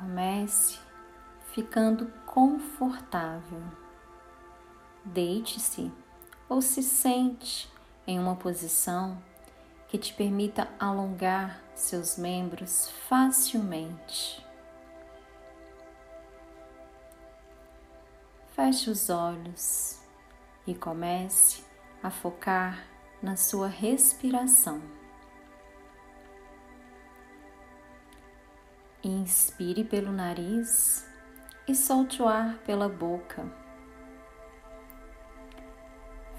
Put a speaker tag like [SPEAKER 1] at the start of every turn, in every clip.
[SPEAKER 1] Comece ficando confortável. Deite-se ou se sente em uma posição que te permita alongar seus membros facilmente. Feche os olhos e comece a focar na sua respiração. Inspire pelo nariz e solte o ar pela boca.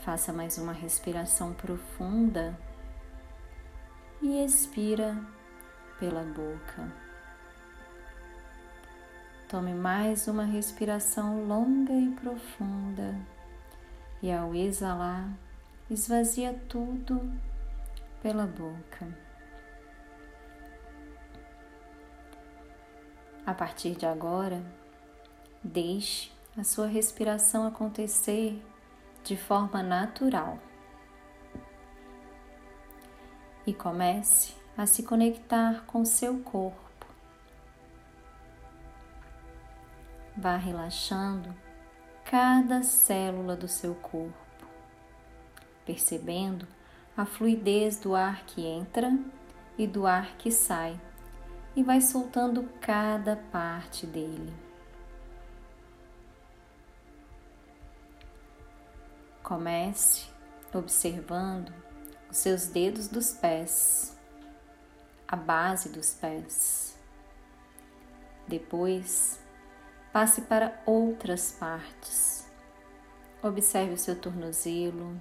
[SPEAKER 1] Faça mais uma respiração profunda e expira pela boca. Tome mais uma respiração longa e profunda e ao exalar, esvazia tudo pela boca. A partir de agora, deixe a sua respiração acontecer de forma natural e comece a se conectar com seu corpo. Vá relaxando cada célula do seu corpo, percebendo a fluidez do ar que entra e do ar que sai, e vai soltando cada parte dele. Comece observando os seus dedos dos pés, a base dos pés. Depois, passe para outras partes. Observe o seu tornozelo,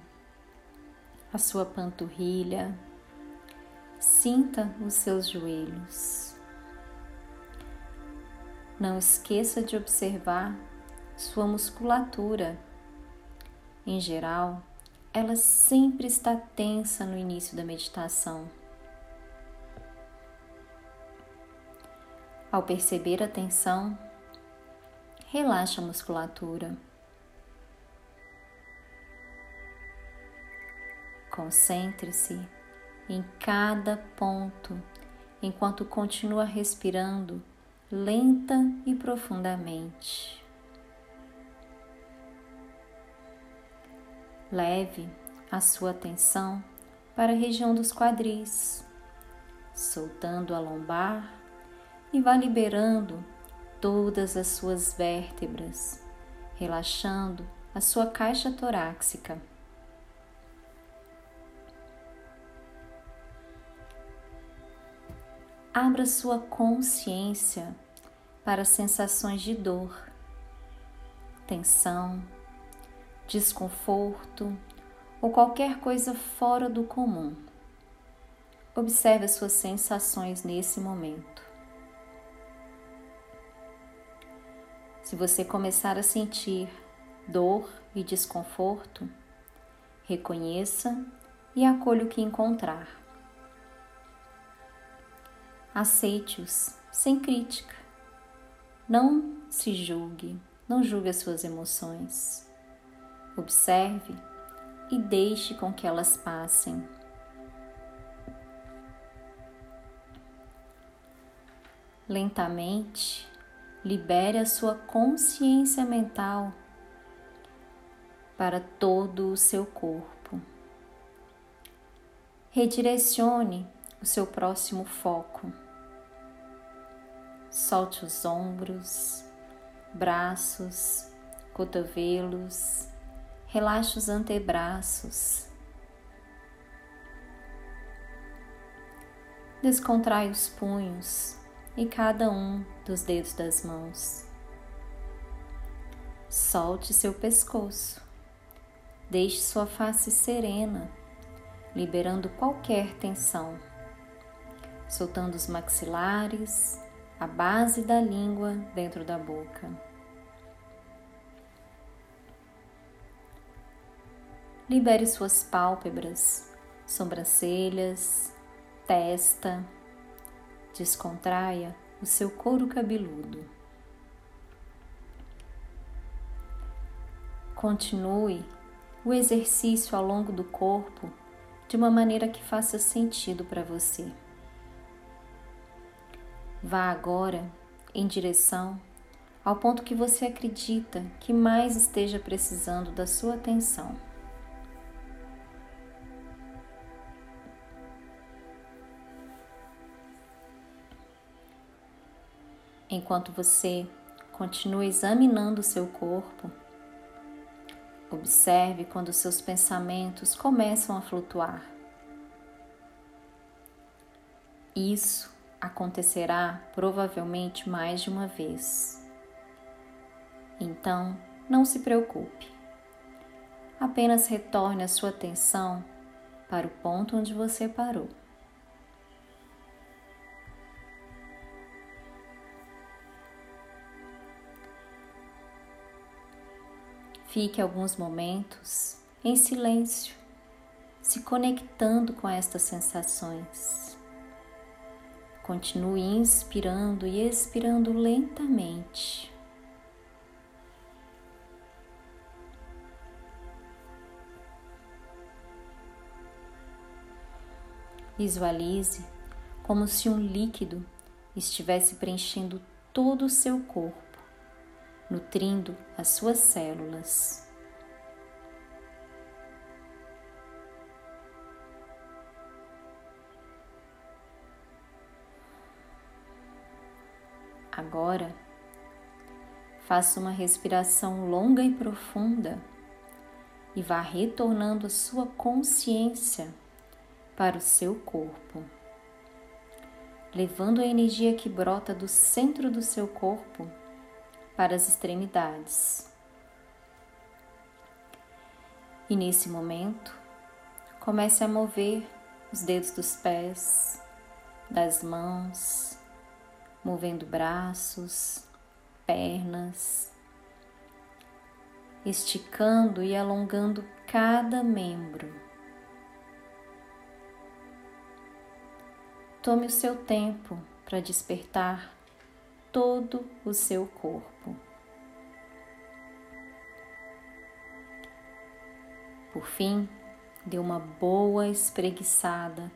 [SPEAKER 1] a sua panturrilha, sinta os seus joelhos. Não esqueça de observar sua musculatura. Em geral, ela sempre está tensa no início da meditação. Ao perceber a tensão, relaxa a musculatura. Concentre-se em cada ponto enquanto continua respirando lenta e profundamente. Leve a sua atenção para a região dos quadris, soltando a lombar e vá liberando todas as suas vértebras, relaxando a sua caixa torácica. Abra sua consciência para sensações de dor, tensão, desconforto ou qualquer coisa fora do comum. Observe as suas sensações nesse momento. Se você começar a sentir dor e desconforto, reconheça e acolha o que encontrar. Aceite-os sem crítica. Não se julgue, não julgue as suas emoções. Observe e deixe com que elas passem. Lentamente, libere a sua consciência mental para todo o seu corpo. Redirecione o seu próximo foco. Solte os ombros, braços, cotovelos, Relaxe os antebraços. Descontrai os punhos e cada um dos dedos das mãos. Solte seu pescoço. Deixe sua face serena, liberando qualquer tensão. Soltando os maxilares, a base da língua dentro da boca. Libere suas pálpebras, sobrancelhas, testa. Descontraia o seu couro cabeludo. Continue o exercício ao longo do corpo de uma maneira que faça sentido para você. Vá agora em direção ao ponto que você acredita que mais esteja precisando da sua atenção. Enquanto você continua examinando seu corpo, observe quando seus pensamentos começam a flutuar. Isso acontecerá provavelmente mais de uma vez. Então, não se preocupe. Apenas retorne a sua atenção para o ponto onde você parou. Fique alguns momentos em silêncio, se conectando com estas sensações. Continue inspirando e expirando lentamente. Visualize como se um líquido estivesse preenchendo todo o seu corpo nutrindo as suas células. Agora, faça uma respiração longa e profunda e vá retornando a sua consciência para o seu corpo, levando a energia que brota do centro do seu corpo para as extremidades. E nesse momento, comece a mover os dedos dos pés, das mãos, movendo braços, pernas, esticando e alongando cada membro. Tome o seu tempo para despertar todo o seu corpo. Por fim, dê uma boa espreguiçada,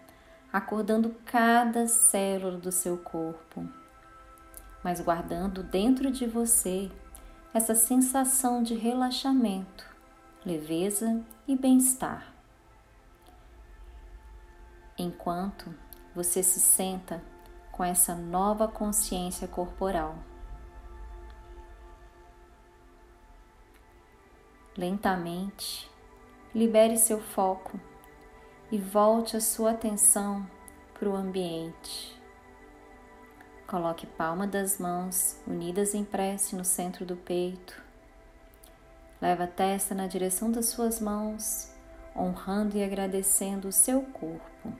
[SPEAKER 1] acordando cada célula do seu corpo, mas guardando dentro de você essa sensação de relaxamento, leveza e bem-estar. Enquanto você se senta com essa nova consciência corporal. Lentamente, libere seu foco e volte a sua atenção para o ambiente. Coloque palma das mãos unidas em prece no centro do peito. Leve a testa na direção das suas mãos, honrando e agradecendo o seu corpo.